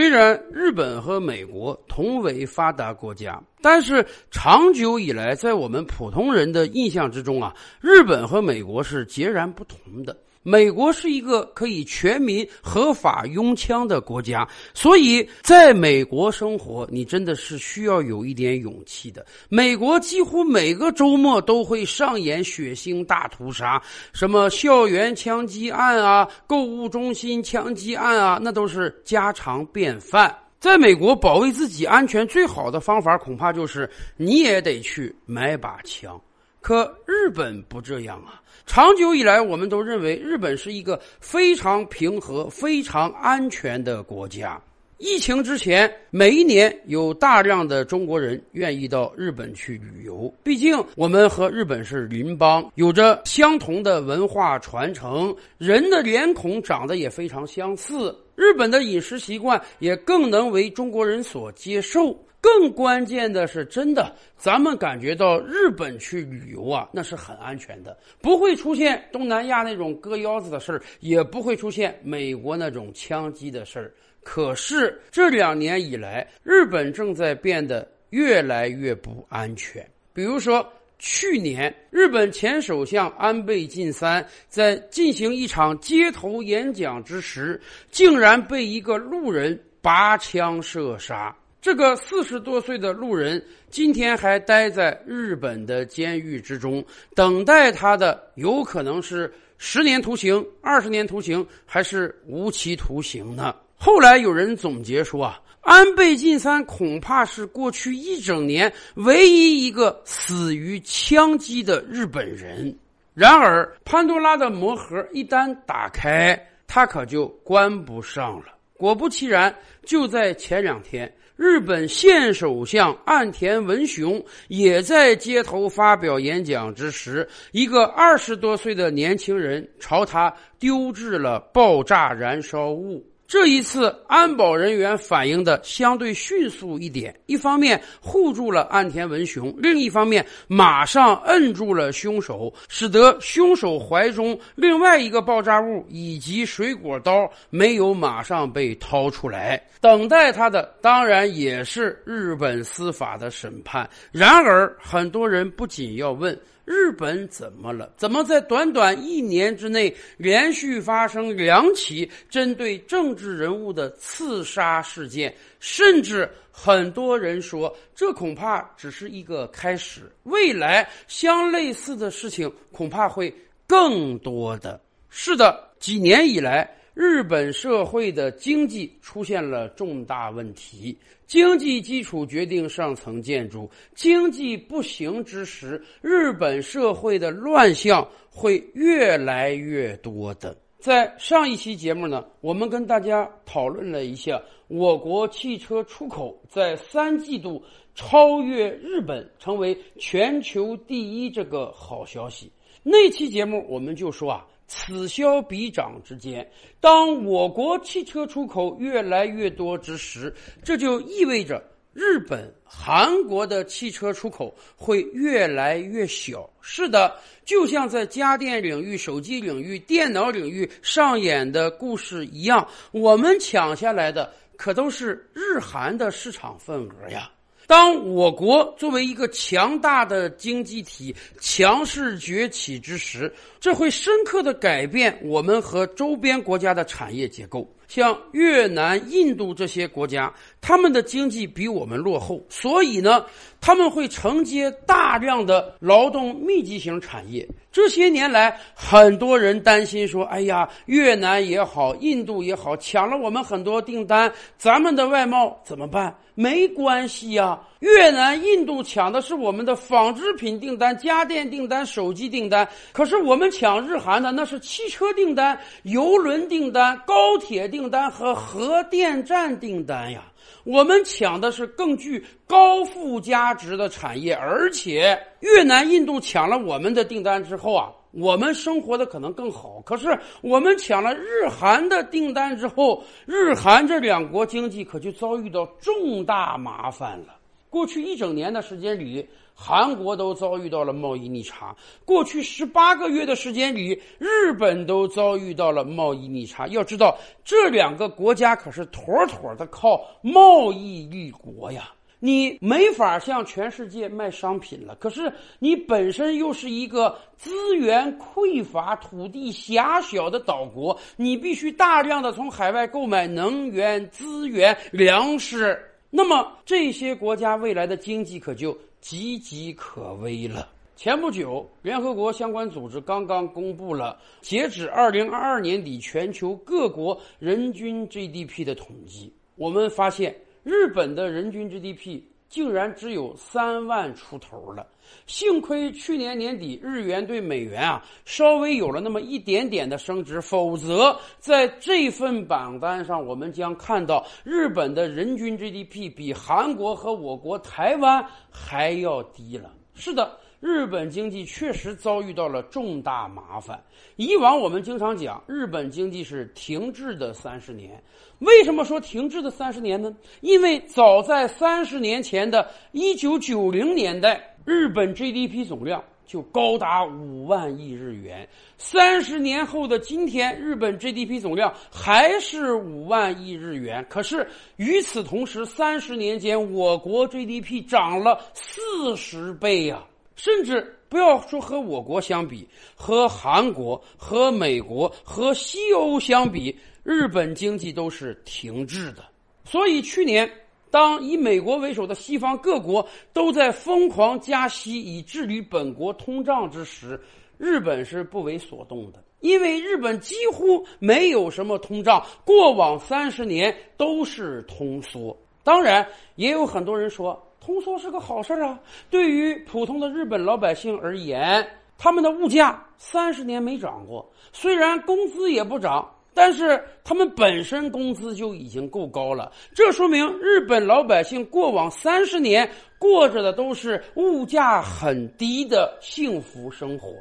虽然日本和美国同为发达国家，但是长久以来，在我们普通人的印象之中啊，日本和美国是截然不同的。美国是一个可以全民合法拥枪的国家，所以在美国生活，你真的是需要有一点勇气的。美国几乎每个周末都会上演血腥大屠杀，什么校园枪击案啊、购物中心枪击案啊，那都是家常便饭。在美国，保卫自己安全最好的方法，恐怕就是你也得去买把枪。可日本不这样啊！长久以来，我们都认为日本是一个非常平和、非常安全的国家。疫情之前，每一年有大量的中国人愿意到日本去旅游。毕竟我们和日本是邻邦，有着相同的文化传承，人的脸孔长得也非常相似。日本的饮食习惯也更能为中国人所接受。更关键的是，真的，咱们感觉到日本去旅游啊，那是很安全的，不会出现东南亚那种割腰子的事儿，也不会出现美国那种枪击的事儿。可是这两年以来，日本正在变得越来越不安全。比如说，去年日本前首相安倍晋三在进行一场街头演讲之时，竟然被一个路人拔枪射杀。这个四十多岁的路人今天还待在日本的监狱之中，等待他的有可能是十年徒刑、二十年徒刑，还是无期徒刑呢？后来有人总结说啊，安倍晋三恐怕是过去一整年唯一一个死于枪击的日本人。然而，潘多拉的魔盒一旦打开，他可就关不上了。果不其然，就在前两天。日本现首相岸田文雄也在街头发表演讲之时，一个二十多岁的年轻人朝他丢掷了爆炸燃烧物。这一次，安保人员反应的相对迅速一点，一方面护住了岸田文雄，另一方面马上摁住了凶手，使得凶手怀中另外一个爆炸物以及水果刀没有马上被掏出来。等待他的当然也是日本司法的审判。然而，很多人不仅要问。日本怎么了？怎么在短短一年之内连续发生两起针对政治人物的刺杀事件？甚至很多人说，这恐怕只是一个开始，未来相类似的事情恐怕会更多的。是的，几年以来。日本社会的经济出现了重大问题，经济基础决定上层建筑。经济不行之时，日本社会的乱象会越来越多的。在上一期节目呢，我们跟大家讨论了一下我国汽车出口在三季度超越日本，成为全球第一这个好消息。那期节目我们就说啊。此消彼长之间，当我国汽车出口越来越多之时，这就意味着日本、韩国的汽车出口会越来越小。是的，就像在家电领域、手机领域、电脑领域上演的故事一样，我们抢下来的可都是日韩的市场份额呀。当我国作为一个强大的经济体强势崛起之时，这会深刻的改变我们和周边国家的产业结构。像越南、印度这些国家，他们的经济比我们落后，所以呢，他们会承接大量的劳动密集型产业。这些年来，很多人担心说：“哎呀，越南也好，印度也好，抢了我们很多订单，咱们的外贸怎么办？”没关系呀，越南、印度抢的是我们的纺织品订单、家电订单、手机订单，可是我们抢日韩的那是汽车订单、邮轮订单、高铁订单和核电站订单呀。我们抢的是更具高附加值的产业，而且越南、印度抢了我们的订单之后啊。我们生活的可能更好，可是我们抢了日韩的订单之后，日韩这两国经济可就遭遇到重大麻烦了。过去一整年的时间里，韩国都遭遇到了贸易逆差；过去十八个月的时间里，日本都遭遇到了贸易逆差。要知道，这两个国家可是妥妥的靠贸易立国呀！你没法向全世界卖商品了，可是你本身又是一个资源匮乏、土地狭小的岛国，你必须大量的从海外购买能源、资源、粮食。那么这些国家未来的经济可就岌岌可危了。前不久，联合国相关组织刚刚公布了截止二零二二年底全球各国人均 GDP 的统计，我们发现日本的人均 GDP。竟然只有三万出头了，幸亏去年年底日元对美元啊稍微有了那么一点点的升值，否则在这份榜单上，我们将看到日本的人均 GDP 比韩国和我国台湾还要低了。是的。日本经济确实遭遇到了重大麻烦。以往我们经常讲，日本经济是停滞的三十年。为什么说停滞的三十年呢？因为早在三十年前的一九九零年代，日本 GDP 总量就高达五万亿日元。三十年后的今天，日本 GDP 总量还是五万亿日元。可是与此同时，三十年间我国 GDP 涨了四十倍呀！甚至不要说和我国相比，和韩国、和美国、和西欧相比，日本经济都是停滞的。所以去年，当以美国为首的西方各国都在疯狂加息以治理本国通胀之时，日本是不为所动的，因为日本几乎没有什么通胀，过往三十年都是通缩。当然，也有很多人说。通缩是个好事啊！对于普通的日本老百姓而言，他们的物价三十年没涨过，虽然工资也不涨，但是他们本身工资就已经够高了。这说明日本老百姓过往三十年过着的都是物价很低的幸福生活。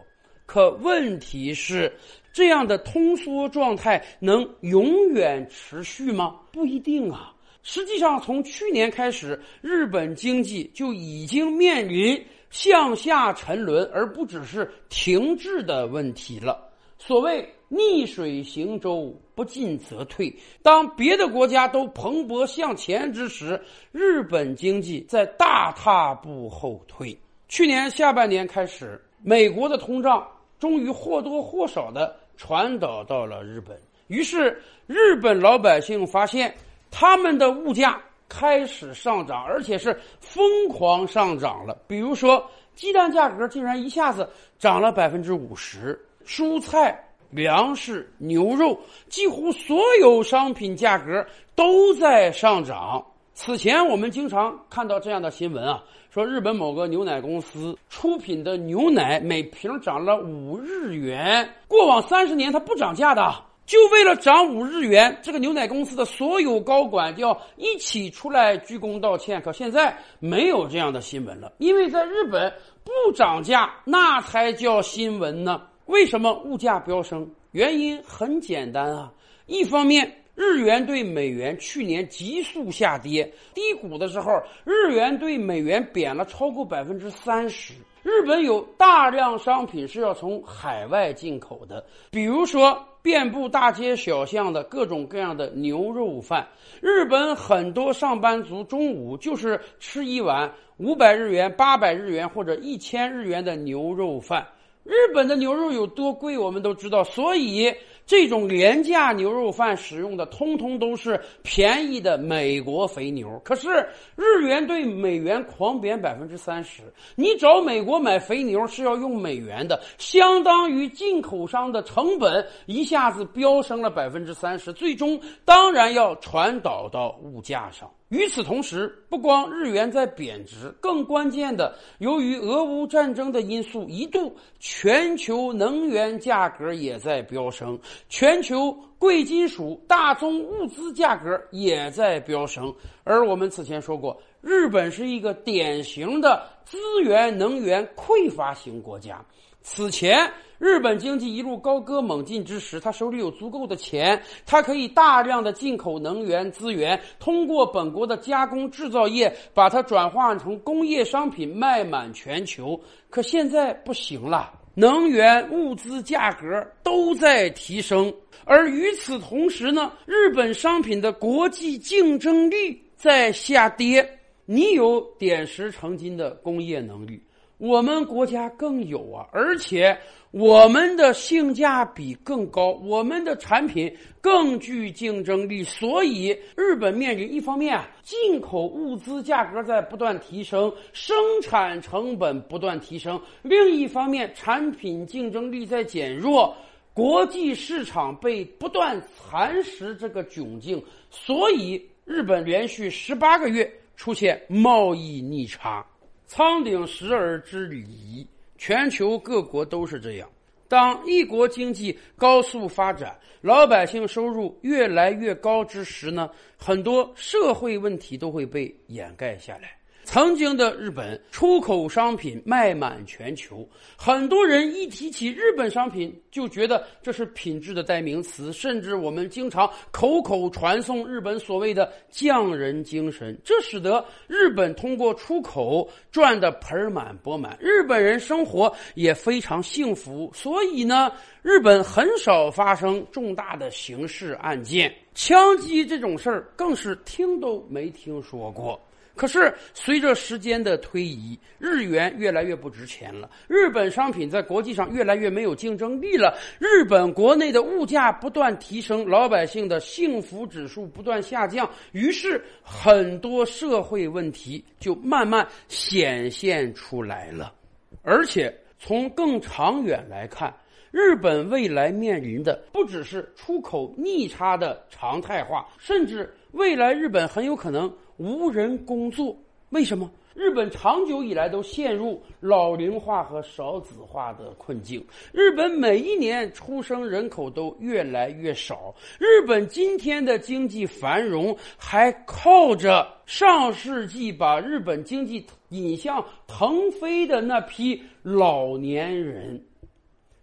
可问题是，这样的通缩状态能永远持续吗？不一定啊。实际上，从去年开始，日本经济就已经面临向下沉沦，而不只是停滞的问题了。所谓逆水行舟，不进则退。当别的国家都蓬勃向前之时，日本经济在大踏步后退。去年下半年开始，美国的通胀终于或多或少的传导到了日本，于是日本老百姓发现。他们的物价开始上涨，而且是疯狂上涨了。比如说，鸡蛋价格竟然一下子涨了百分之五十，蔬菜、粮食、牛肉，几乎所有商品价格都在上涨。此前我们经常看到这样的新闻啊，说日本某个牛奶公司出品的牛奶每瓶涨了五日元，过往三十年它不涨价的。就为了涨五日元，这个牛奶公司的所有高管就要一起出来鞠躬道歉。可现在没有这样的新闻了，因为在日本不涨价那才叫新闻呢。为什么物价飙升？原因很简单啊，一方面日元对美元去年急速下跌，低谷的时候日元对美元贬了超过百分之三十。日本有大量商品是要从海外进口的，比如说。遍布大街小巷的各种各样的牛肉饭，日本很多上班族中午就是吃一碗五百日元、八百日元或者一千日元的牛肉饭。日本的牛肉有多贵，我们都知道，所以。这种廉价牛肉饭使用的，通通都是便宜的美国肥牛。可是日元对美元狂贬百分之三十，你找美国买肥牛是要用美元的，相当于进口商的成本一下子飙升了百分之三十，最终当然要传导到物价上。与此同时，不光日元在贬值，更关键的，由于俄乌战争的因素，一度全球能源价格也在飙升，全球贵金属、大宗物资价格也在飙升。而我们此前说过，日本是一个典型的资源能源匮乏型国家。此前，日本经济一路高歌猛进之时，他手里有足够的钱，他可以大量的进口能源资源，通过本国的加工制造业，把它转化成工业商品，卖满全球。可现在不行了，能源、物资价格都在提升，而与此同时呢，日本商品的国际竞争力在下跌。你有点石成金的工业能力。我们国家更有啊，而且我们的性价比更高，我们的产品更具竞争力。所以，日本面临一方面啊，进口物资价格在不断提升，生产成本不断提升；另一方面，产品竞争力在减弱，国际市场被不断蚕食这个窘境。所以，日本连续十八个月出现贸易逆差。仓顶时而知礼仪，全球各国都是这样。当一国经济高速发展，老百姓收入越来越高之时呢，很多社会问题都会被掩盖下来。曾经的日本出口商品卖满全球，很多人一提起日本商品就觉得这是品质的代名词，甚至我们经常口口传颂日本所谓的匠人精神，这使得日本通过出口赚得盆满钵满，日本人生活也非常幸福。所以呢，日本很少发生重大的刑事案件，枪击这种事儿更是听都没听说过。可是，随着时间的推移，日元越来越不值钱了，日本商品在国际上越来越没有竞争力了，日本国内的物价不断提升，老百姓的幸福指数不断下降，于是很多社会问题就慢慢显现出来了。而且从更长远来看，日本未来面临的不只是出口逆差的常态化，甚至未来日本很有可能。无人工作，为什么？日本长久以来都陷入老龄化和少子化的困境。日本每一年出生人口都越来越少。日本今天的经济繁荣还靠着上世纪把日本经济引向腾飞的那批老年人。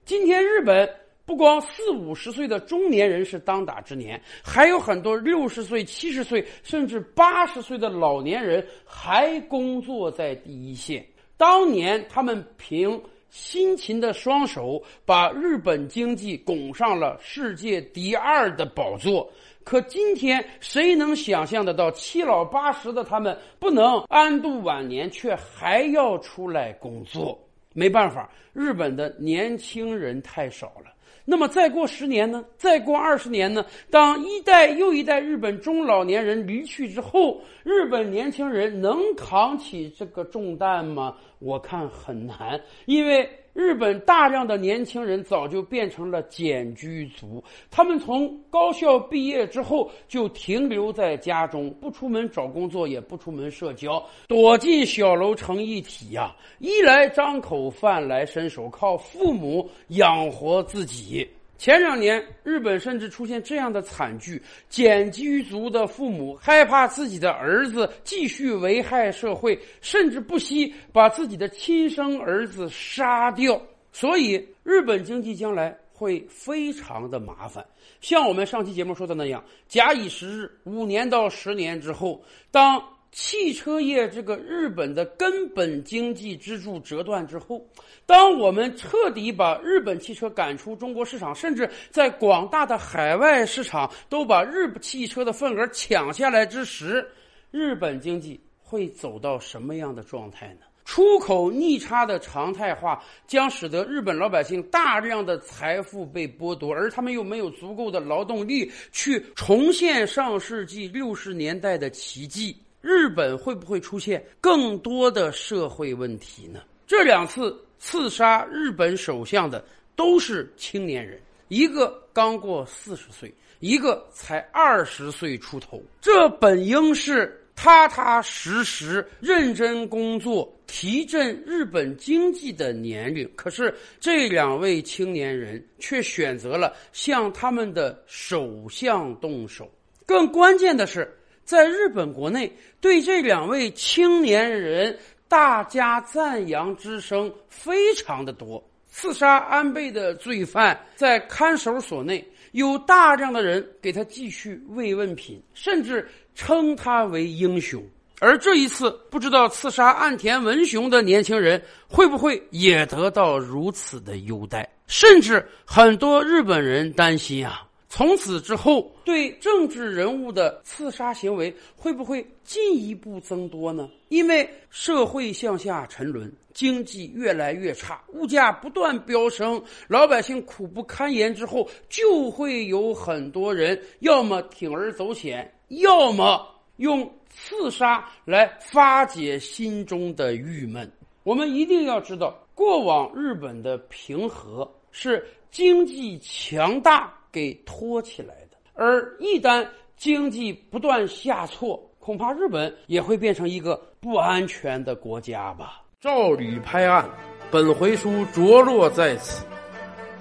今天日本。不光四五十岁的中年人是当打之年，还有很多六十岁、七十岁甚至八十岁的老年人还工作在第一线。当年他们凭辛勤的双手，把日本经济拱上了世界第二的宝座。可今天，谁能想象得到七老八十的他们不能安度晚年，却还要出来工作？没办法，日本的年轻人太少了。那么再过十年呢？再过二十年呢？当一代又一代日本中老年人离去之后，日本年轻人能扛起这个重担吗？我看很难，因为。日本大量的年轻人早就变成了简居族，他们从高校毕业之后就停留在家中，不出门找工作，也不出门社交，躲进小楼成一体呀，衣来张口，饭来伸手，靠父母养活自己。前两年，日本甚至出现这样的惨剧：简居族的父母害怕自己的儿子继续危害社会，甚至不惜把自己的亲生儿子杀掉。所以，日本经济将来会非常的麻烦。像我们上期节目说的那样，假以时日，五年到十年之后，当。汽车业这个日本的根本经济支柱折断之后，当我们彻底把日本汽车赶出中国市场，甚至在广大的海外市场都把日汽车的份额抢下来之时，日本经济会走到什么样的状态呢？出口逆差的常态化将使得日本老百姓大量的财富被剥夺，而他们又没有足够的劳动力去重现上世纪六十年代的奇迹。日本会不会出现更多的社会问题呢？这两次刺杀日本首相的都是青年人，一个刚过四十岁，一个才二十岁出头。这本应是踏踏实实认真工作、提振日本经济的年龄，可是这两位青年人却选择了向他们的首相动手。更关键的是。在日本国内，对这两位青年人，大家赞扬之声非常的多。刺杀安倍的罪犯在看守所内，有大量的人给他寄去慰问品，甚至称他为英雄。而这一次，不知道刺杀岸田文雄的年轻人会不会也得到如此的优待？甚至很多日本人担心啊，从此之后对政治人物的刺杀行为会不会进一步增多呢？因为社会向下沉沦，经济越来越差，物价不断飙升，老百姓苦不堪言之后，就会有很多人要么铤而走险，要么用。刺杀来发解心中的郁闷。我们一定要知道，过往日本的平和是经济强大给托起来的，而一旦经济不断下挫，恐怕日本也会变成一个不安全的国家吧。照吕拍案，本回书着落在此。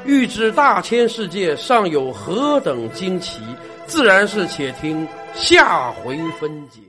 欲知大千世界尚有何等惊奇，自然是且听下回分解。